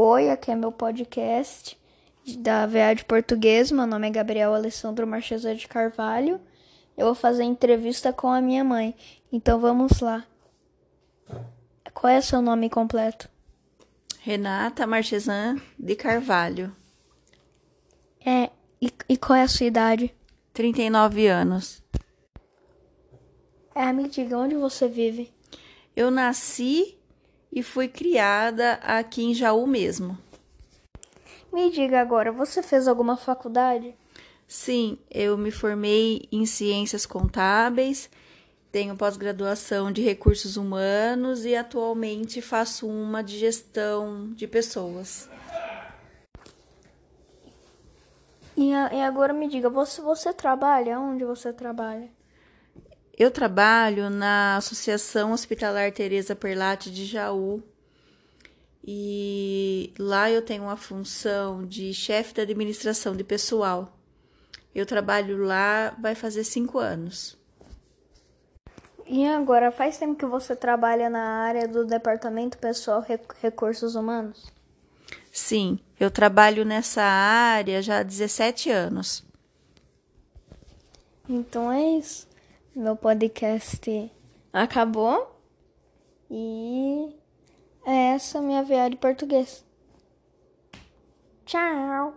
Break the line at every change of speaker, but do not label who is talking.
Oi, aqui é meu podcast da VA de Português. Meu nome é Gabriel Alessandro Marchesa de Carvalho. Eu vou fazer entrevista com a minha mãe. Então vamos lá. Qual é seu nome completo?
Renata Marchesan de Carvalho,
É, e, e qual é a sua idade?
39 anos.
É, me diga onde você vive.
Eu nasci e fui criada aqui em Jaú mesmo.
Me diga agora, você fez alguma faculdade?
Sim, eu me formei em ciências contábeis, tenho pós-graduação de recursos humanos e atualmente faço uma de gestão de pessoas.
E, agora me diga, você, você trabalha? Onde você trabalha?
Eu trabalho na Associação Hospitalar Teresa Perlatti de Jaú e lá eu tenho uma função de chefe da administração de pessoal. Eu trabalho lá vai fazer cinco anos.
E agora, faz tempo que você trabalha na área do Departamento Pessoal Rec- Recursos Humanos?
Sim, eu trabalho nessa área já há 17 anos.
Então é isso. Meu podcast acabou. E é essa minha viagem de português. Tchau!